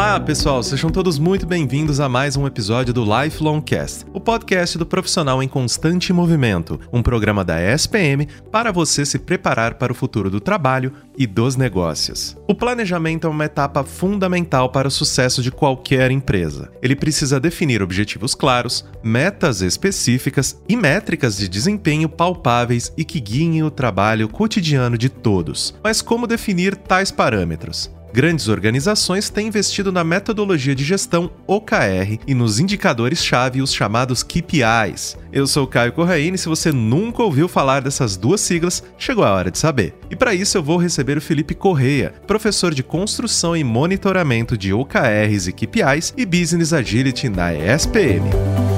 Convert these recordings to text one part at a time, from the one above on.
Olá, pessoal, sejam todos muito bem-vindos a mais um episódio do Lifelong Cast, o podcast do profissional em constante movimento, um programa da SPM para você se preparar para o futuro do trabalho e dos negócios. O planejamento é uma etapa fundamental para o sucesso de qualquer empresa. Ele precisa definir objetivos claros, metas específicas e métricas de desempenho palpáveis e que guiem o trabalho cotidiano de todos. Mas como definir tais parâmetros? Grandes organizações têm investido na metodologia de gestão OKR e nos indicadores-chave, os chamados KPIs. Eu sou Caio Corraine e se você nunca ouviu falar dessas duas siglas, chegou a hora de saber. E para isso eu vou receber o Felipe Correia, professor de construção e monitoramento de OKRs e KPIs e Business Agility na ESPM.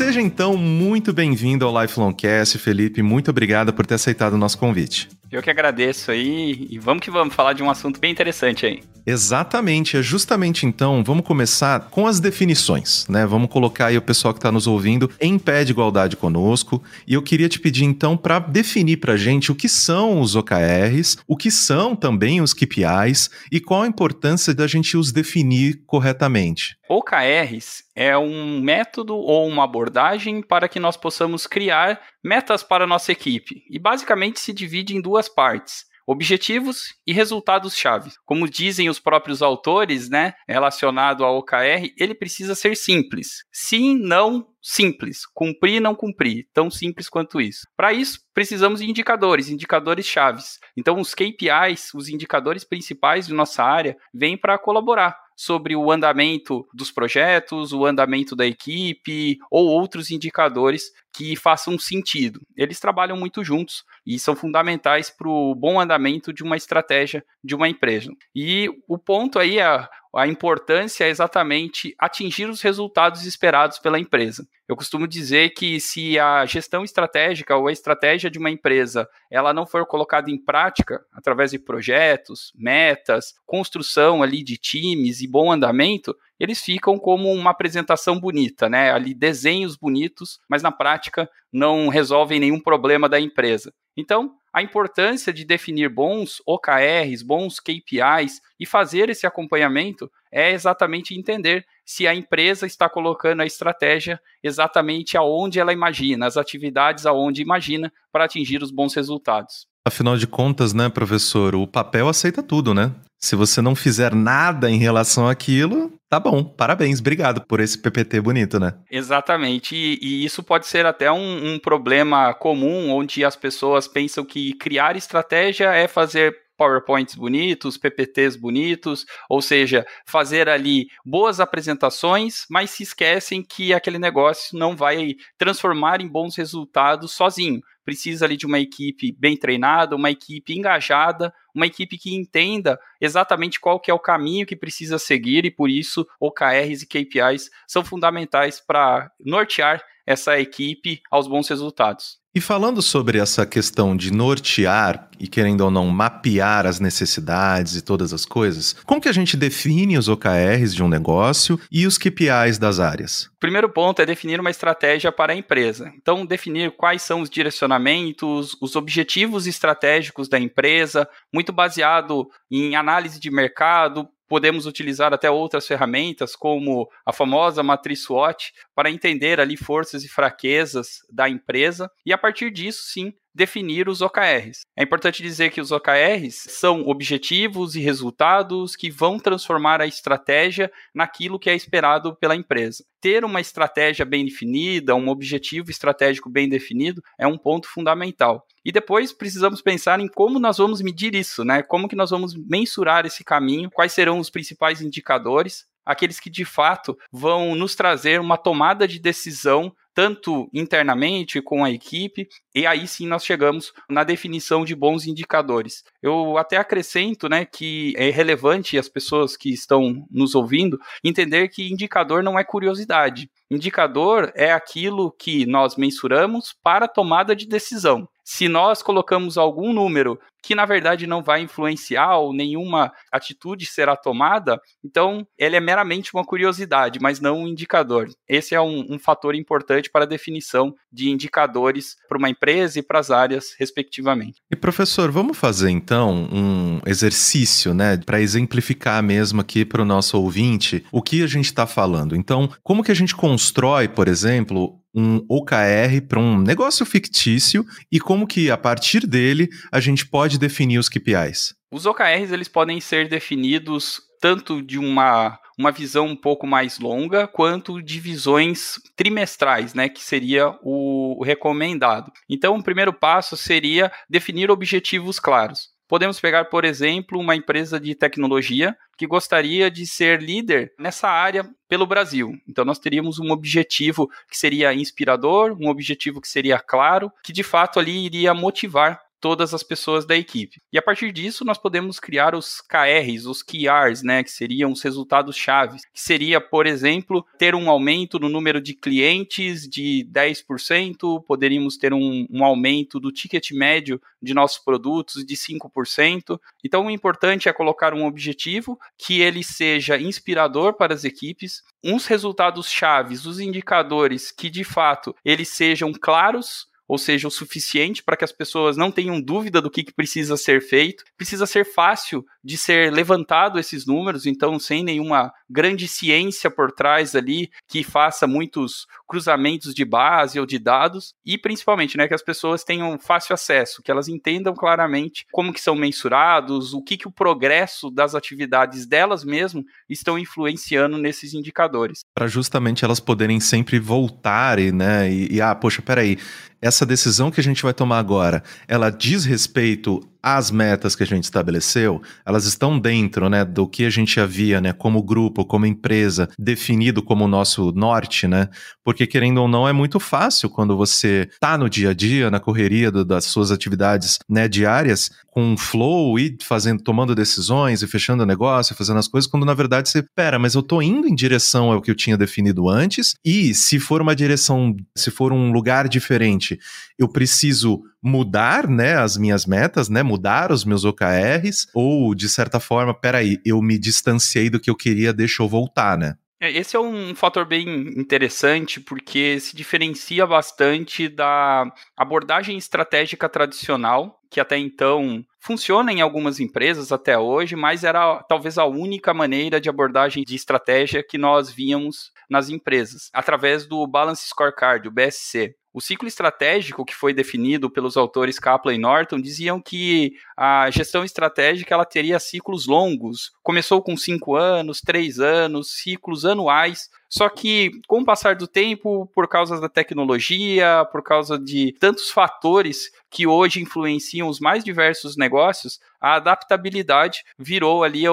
Seja então muito bem-vindo ao Lifelong Cast, Felipe. Muito obrigado por ter aceitado o nosso convite. Eu que agradeço aí e vamos que vamos falar de um assunto bem interessante aí. Exatamente, é justamente então, vamos começar com as definições, né? Vamos colocar aí o pessoal que está nos ouvindo em pé de igualdade conosco. E eu queria te pedir então para definir para gente o que são os OKRs, o que são também os KPIs e qual a importância da gente os definir corretamente. OKRs é um método ou uma abordagem para que nós possamos criar metas para nossa equipe e basicamente se divide em duas partes objetivos e resultados-chave. Como dizem os próprios autores, né, relacionado ao OKR, ele precisa ser simples. Sim, não, simples. Cumprir, não cumprir. Tão simples quanto isso. Para isso, precisamos de indicadores, indicadores chaves. Então, os KPIs, os indicadores principais de nossa área, vêm para colaborar sobre o andamento dos projetos, o andamento da equipe ou outros indicadores que façam sentido. Eles trabalham muito juntos e são fundamentais para o bom andamento de uma estratégia de uma empresa. E o ponto aí é a importância é exatamente atingir os resultados esperados pela empresa. Eu costumo dizer que se a gestão estratégica ou a estratégia de uma empresa ela não for colocada em prática através de projetos, metas, construção ali de times e bom andamento, eles ficam como uma apresentação bonita, né? Ali desenhos bonitos, mas na prática não resolvem nenhum problema da empresa. Então, a importância de definir bons OKRs, bons KPIs e fazer esse acompanhamento é exatamente entender se a empresa está colocando a estratégia exatamente aonde ela imagina, as atividades aonde imagina para atingir os bons resultados. Afinal de contas, né, professor, o papel aceita tudo, né? Se você não fizer nada em relação àquilo, Tá bom, parabéns, obrigado por esse PPT bonito, né? Exatamente, e, e isso pode ser até um, um, problema comum, onde as pessoas pensam que criar estratégia é fazer PowerPoints bonitos, PPTs bonitos, ou seja, fazer ali boas apresentações, mas se esquecem que aquele negócio não vai transformar em bons resultados sozinho precisa ali de uma equipe bem treinada, uma equipe engajada, uma equipe que entenda exatamente qual que é o caminho que precisa seguir e por isso OKRs e KPIs são fundamentais para nortear essa equipe aos bons resultados. E falando sobre essa questão de nortear e querendo ou não mapear as necessidades e todas as coisas, como que a gente define os OKRs de um negócio e os KPIs das áreas? O primeiro ponto é definir uma estratégia para a empresa. Então, definir quais são os direcionamentos, os objetivos estratégicos da empresa, muito baseado em análise de mercado, podemos utilizar até outras ferramentas, como a famosa matriz SWOT, para entender ali forças e fraquezas da empresa. E a partir disso, sim, definir os OKRs. É importante dizer que os OKRs são objetivos e resultados que vão transformar a estratégia naquilo que é esperado pela empresa. Ter uma estratégia bem definida, um objetivo estratégico bem definido é um ponto fundamental. E depois precisamos pensar em como nós vamos medir isso, né? Como que nós vamos mensurar esse caminho, quais serão os principais indicadores aqueles que de fato vão nos trazer uma tomada de decisão tanto internamente com a equipe, e aí sim nós chegamos na definição de bons indicadores. Eu até acrescento né, que é relevante as pessoas que estão nos ouvindo entender que indicador não é curiosidade. Indicador é aquilo que nós mensuramos para tomada de decisão. Se nós colocamos algum número que na verdade não vai influenciar ou nenhuma atitude será tomada, então ele é meramente uma curiosidade, mas não um indicador. Esse é um, um fator importante para a definição de indicadores para uma empresa e para as áreas, respectivamente. E professor, vamos fazer então um exercício, né, para exemplificar mesmo aqui para o nosso ouvinte o que a gente está falando. Então, como que a gente constrói, por exemplo, um OKR para um negócio fictício e como que a partir dele a gente pode definir os KPIs? Os OKRs eles podem ser definidos tanto de uma, uma visão um pouco mais longa, quanto de visões trimestrais, né, que seria o, o recomendado. Então, o primeiro passo seria definir objetivos claros. Podemos pegar, por exemplo, uma empresa de tecnologia que gostaria de ser líder nessa área pelo Brasil. Então, nós teríamos um objetivo que seria inspirador, um objetivo que seria claro, que de fato ali iria motivar todas as pessoas da equipe. E a partir disso, nós podemos criar os KRs, os KRs, né, que seriam os resultados chaves, que seria, por exemplo, ter um aumento no número de clientes de 10%, poderíamos ter um, um aumento do ticket médio de nossos produtos de 5%. Então, o importante é colocar um objetivo que ele seja inspirador para as equipes, uns resultados chaves, os indicadores que de fato eles sejam claros ou seja, o suficiente para que as pessoas não tenham dúvida do que, que, precisa ser feito. Precisa ser fácil de ser levantado esses números, então sem nenhuma grande ciência por trás ali que faça muitos cruzamentos de base ou de dados e principalmente, né, que as pessoas tenham fácil acesso, que elas entendam claramente como que são mensurados, o que que o progresso das atividades delas mesmo estão influenciando nesses indicadores. Para justamente elas poderem sempre voltar e, né, e, e ah, poxa, peraí, essa decisão que a gente vai tomar agora, ela diz respeito às metas que a gente estabeleceu, elas estão dentro, né, do que a gente havia, né, como grupo, como empresa, definido como nosso norte, né? Porque querendo ou não é muito fácil quando você tá no dia a dia, na correria do, das suas atividades, né, diárias, com flow e fazendo, tomando decisões e fechando o negócio, fazendo as coisas, quando na verdade você, pera, mas eu tô indo em direção ao que eu tinha definido antes, e se for uma direção, se for um lugar diferente, eu preciso mudar, né, as minhas metas, né, mudar os meus OKRs, ou de certa forma, peraí, eu me distanciei do que eu queria, deixa eu voltar, né? É, esse é um fator bem interessante porque se diferencia bastante da abordagem estratégica tradicional, que até então funciona em algumas empresas até hoje, mas era talvez a única maneira de abordagem de estratégia que nós víamos nas empresas, através do Balance Scorecard, o BSC. O ciclo estratégico que foi definido pelos autores Kaplan e Norton diziam que a gestão estratégica ela teria ciclos longos. Começou com cinco anos, três anos, ciclos anuais. Só que, com o passar do tempo, por causa da tecnologia, por causa de tantos fatores que hoje influenciam os mais diversos negócios, a adaptabilidade virou ali a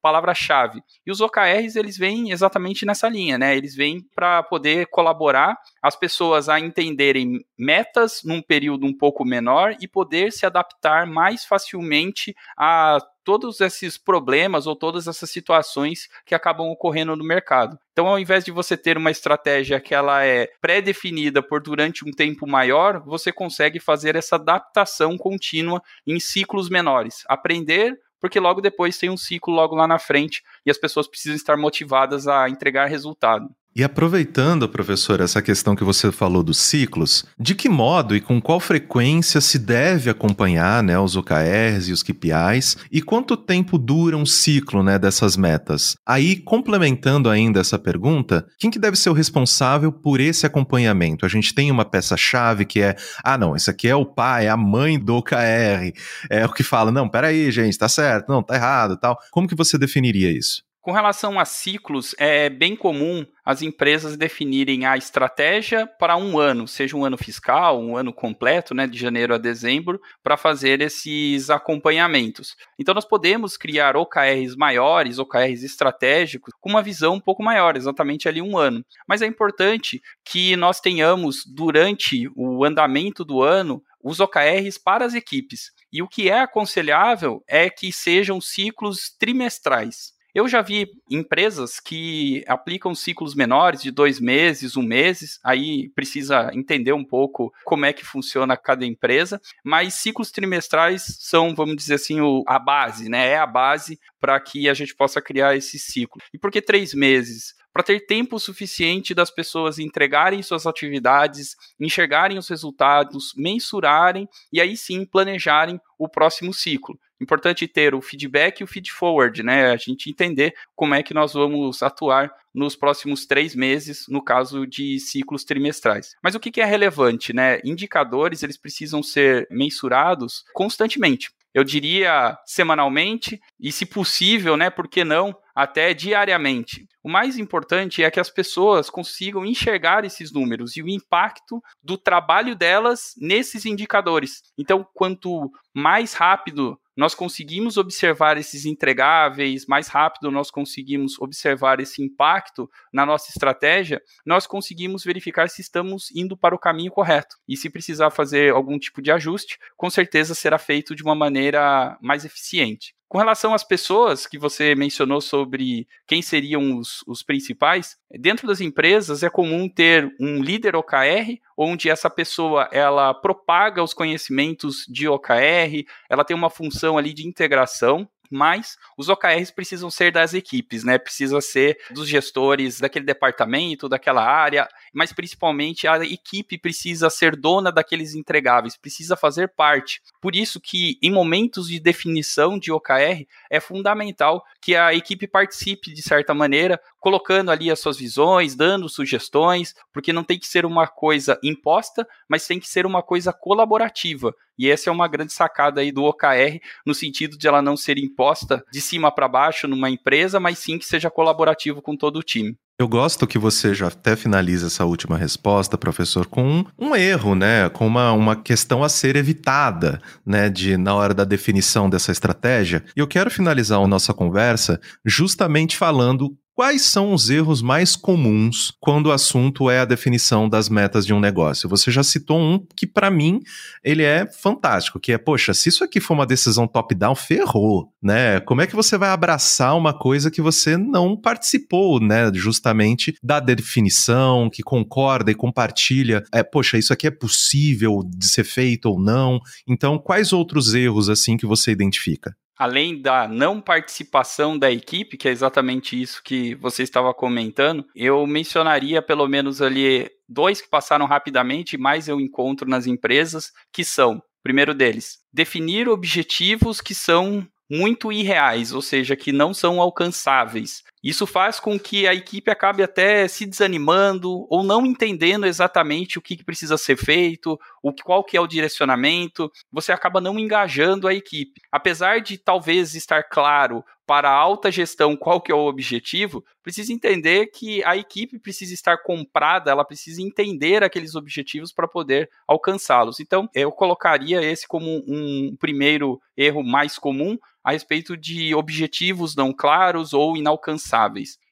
palavra-chave. E os OKRs, eles vêm exatamente nessa linha, né? Eles vêm para poder colaborar as pessoas a entenderem metas num período um pouco menor e poder se adaptar mais facilmente a todos esses problemas ou todas essas situações que acabam ocorrendo no mercado. Então, ao invés de você ter uma estratégia que ela é pré-definida por durante um tempo maior, você consegue fazer essa adaptação contínua em ciclos menores. Aprender porque logo depois tem um ciclo logo lá na frente e as pessoas precisam estar motivadas a entregar resultado. E aproveitando, professor, essa questão que você falou dos ciclos, de que modo e com qual frequência se deve acompanhar né, os OKRs e os KPIs e quanto tempo dura um ciclo né, dessas metas? Aí, complementando ainda essa pergunta, quem que deve ser o responsável por esse acompanhamento? A gente tem uma peça-chave que é, ah não, esse aqui é o pai, é a mãe do OKR, é o que fala, não, peraí gente, tá certo, não, tá errado tal. Como que você definiria isso? Com relação a ciclos, é bem comum as empresas definirem a estratégia para um ano, seja um ano fiscal, um ano completo, né, de janeiro a dezembro, para fazer esses acompanhamentos. Então, nós podemos criar OKRs maiores, OKRs estratégicos, com uma visão um pouco maior, exatamente ali um ano. Mas é importante que nós tenhamos, durante o andamento do ano, os OKRs para as equipes. E o que é aconselhável é que sejam ciclos trimestrais. Eu já vi empresas que aplicam ciclos menores de dois meses, um mês, aí precisa entender um pouco como é que funciona cada empresa, mas ciclos trimestrais são, vamos dizer assim, o, a base, né? É a base para que a gente possa criar esse ciclo. E por que três meses? para ter tempo suficiente das pessoas entregarem suas atividades, enxergarem os resultados, mensurarem e aí sim planejarem o próximo ciclo. Importante ter o feedback e o feed forward, né? A gente entender como é que nós vamos atuar nos próximos três meses, no caso de ciclos trimestrais. Mas o que é relevante, né? Indicadores eles precisam ser mensurados constantemente eu diria semanalmente e, se possível, né, por que não, até diariamente. O mais importante é que as pessoas consigam enxergar esses números e o impacto do trabalho delas nesses indicadores. Então, quanto mais rápido nós conseguimos observar esses entregáveis, mais rápido nós conseguimos observar esse impacto na nossa estratégia, nós conseguimos verificar se estamos indo para o caminho correto. E se precisar fazer algum tipo de ajuste, com certeza será feito de uma maneira mais eficiente. Com relação às pessoas que você mencionou sobre quem seriam os, os, principais, dentro das empresas é comum ter um líder OKR, onde essa pessoa ela propaga os conhecimentos de OKR, ela tem uma função ali de integração mas os OKRs precisam ser das equipes, né? Precisa ser dos gestores daquele departamento, daquela área, mas principalmente a equipe precisa ser dona daqueles entregáveis, precisa fazer parte. Por isso que em momentos de definição de OKR é fundamental que a equipe participe de certa maneira, colocando ali as suas visões, dando sugestões, porque não tem que ser uma coisa imposta, mas tem que ser uma coisa colaborativa. E essa é uma grande sacada aí do OKR, no sentido de ela não ser imposta de cima para baixo numa empresa, mas sim que seja colaborativo com todo o time. Eu gosto que você já até finaliza essa última resposta, professor, com um, um, erro, né? Com uma, uma questão a ser evitada, né? De, na hora da definição dessa estratégia. E eu quero finalizar a nossa conversa justamente falando Quais são os erros mais comuns quando o assunto é a definição das metas de um negócio? Você já citou um que, para mim, ele é fantástico, que é, poxa, se isso aqui for uma decisão top-down, ferrou, né? Como é que você vai abraçar uma coisa que você não participou, né? Justamente da definição, que concorda e compartilha, é, poxa, isso aqui é possível de ser feito ou não? Então, quais outros erros, assim, que você identifica? Além da não participação da equipe, que é exatamente isso que você estava comentando, eu mencionaria pelo menos ali dois que passaram rapidamente, mais eu encontro nas empresas, que são, primeiro deles, definir objetivos que são muito irreais, ou seja, que não são alcançáveis. Isso faz com que a equipe acabe até se desanimando ou não entendendo exatamente o que precisa ser feito, o qual que é o direcionamento. Você acaba não engajando a equipe. Apesar de talvez estar claro para a alta gestão qual que é o objetivo, precisa entender que a equipe precisa estar comprada, ela precisa entender aqueles objetivos para poder alcançá-los. Então, eu colocaria esse como um primeiro erro mais comum a respeito de objetivos não claros ou inalcançáveis.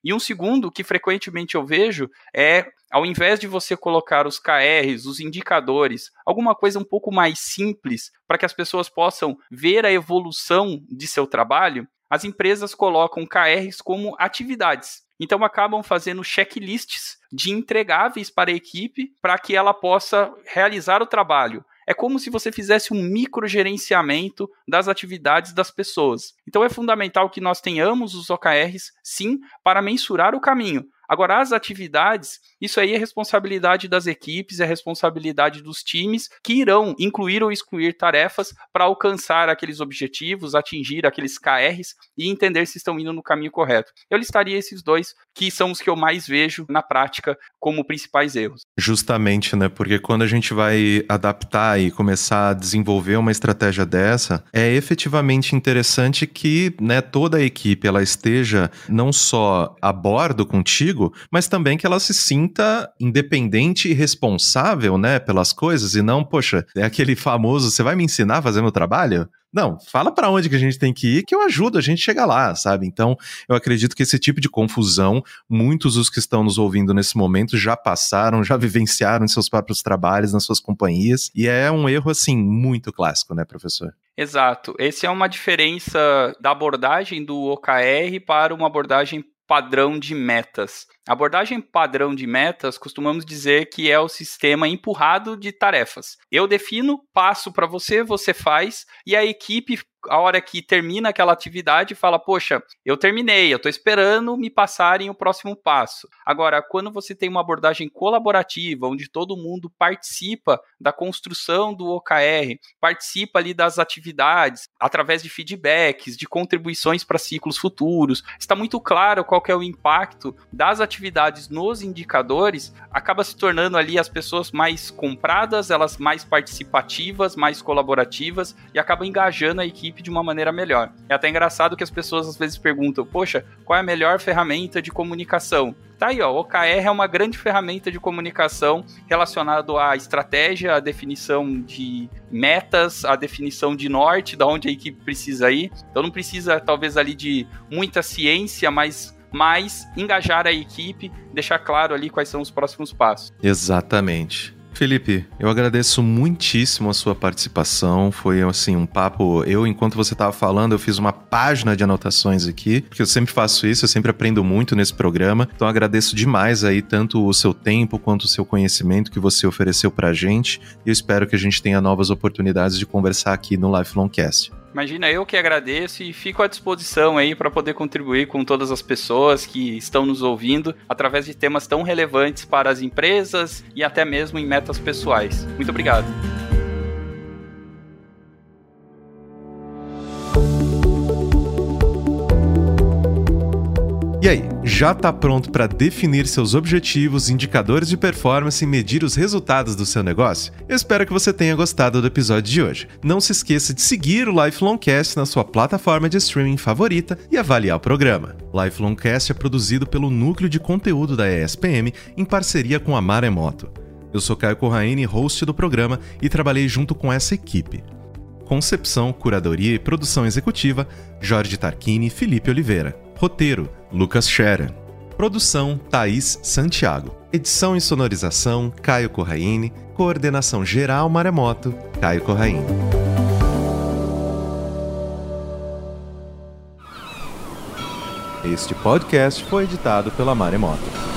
E um segundo que frequentemente eu vejo é ao invés de você colocar os KRs, os indicadores, alguma coisa um pouco mais simples para que as pessoas possam ver a evolução de seu trabalho, as empresas colocam KRs como atividades. Então acabam fazendo checklists de entregáveis para a equipe para que ela possa realizar o trabalho. É como se você fizesse um microgerenciamento das atividades das pessoas. Então é fundamental que nós tenhamos os OKRs, sim, para mensurar o caminho, Agora, as atividades, isso aí é responsabilidade das equipes, é responsabilidade dos times que irão incluir ou excluir tarefas para alcançar aqueles objetivos, atingir aqueles KRs e entender se estão indo no caminho correto. Eu listaria esses dois, que são os que eu mais vejo na prática como principais erros. Justamente, né? Porque quando a gente vai adaptar e começar a desenvolver uma estratégia dessa, é efetivamente interessante que né, toda a equipe ela esteja não só a bordo contigo, contigo, mas também que ela se sinta independente e responsável, né, pelas coisas e não, poxa, é aquele famoso, você vai me ensinar a fazer meu trabalho? Não, fala para onde que a gente tem que ir que eu ajudo a gente chegar lá, sabe? Então, eu acredito que esse tipo de confusão, muitos dos que estão nos ouvindo nesse momento já passaram, já vivenciaram em seus próprios trabalhos, nas suas companhias, e é um erro, assim, muito clássico, né, professor? Exato. Essa é uma diferença da abordagem do OKR para uma abordagem padrão de metas. A abordagem padrão de metas costumamos dizer que é o sistema empurrado de tarefas. Eu defino, passo para você, você faz e a equipe a hora que termina aquela atividade, fala: Poxa, eu terminei, eu estou esperando me passarem o próximo passo. Agora, quando você tem uma abordagem colaborativa, onde todo mundo participa da construção do OKR, participa ali das atividades, através de feedbacks, de contribuições para ciclos futuros, está muito claro qual é o impacto das atividades nos indicadores, acaba se tornando ali as pessoas mais compradas, elas mais participativas, mais colaborativas e acaba engajando a equipe equipe de uma maneira melhor. É até engraçado que as pessoas às vezes perguntam: poxa, qual é a melhor ferramenta de comunicação? Tá aí, ó, o OKR é uma grande ferramenta de comunicação relacionado à estratégia, à definição de metas, à definição de norte, da onde a equipe precisa ir. Então não precisa talvez ali de muita ciência, mas mais engajar a equipe, deixar claro ali quais são os próximos passos. Exatamente. Felipe, eu agradeço muitíssimo a sua participação. Foi assim um papo. Eu, enquanto você estava falando, eu fiz uma página de anotações aqui, porque eu sempre faço isso, eu sempre aprendo muito nesse programa. Então agradeço demais aí tanto o seu tempo quanto o seu conhecimento que você ofereceu pra gente. E eu espero que a gente tenha novas oportunidades de conversar aqui no Lifelong Cast. Imagina, eu que agradeço e fico à disposição aí para poder contribuir com todas as pessoas que estão nos ouvindo através de temas tão relevantes para as empresas e até mesmo em metas pessoais. Muito obrigado. E aí, já está pronto para definir seus objetivos, indicadores de performance e medir os resultados do seu negócio? Eu espero que você tenha gostado do episódio de hoje. Não se esqueça de seguir o Lifelongcast na sua plataforma de streaming favorita e avaliar o programa. Lifelongcast é produzido pelo Núcleo de Conteúdo da ESPM em parceria com a Maremoto. Eu sou Caio Corraine, host do programa, e trabalhei junto com essa equipe. Concepção, curadoria e produção executiva, Jorge Tarquini e Felipe Oliveira. Roteiro, Lucas Scherer. Produção, Thaís Santiago. Edição e sonorização, Caio Corraine. Coordenação geral, Maremoto, Caio Corraine. Este podcast foi editado pela Maremoto.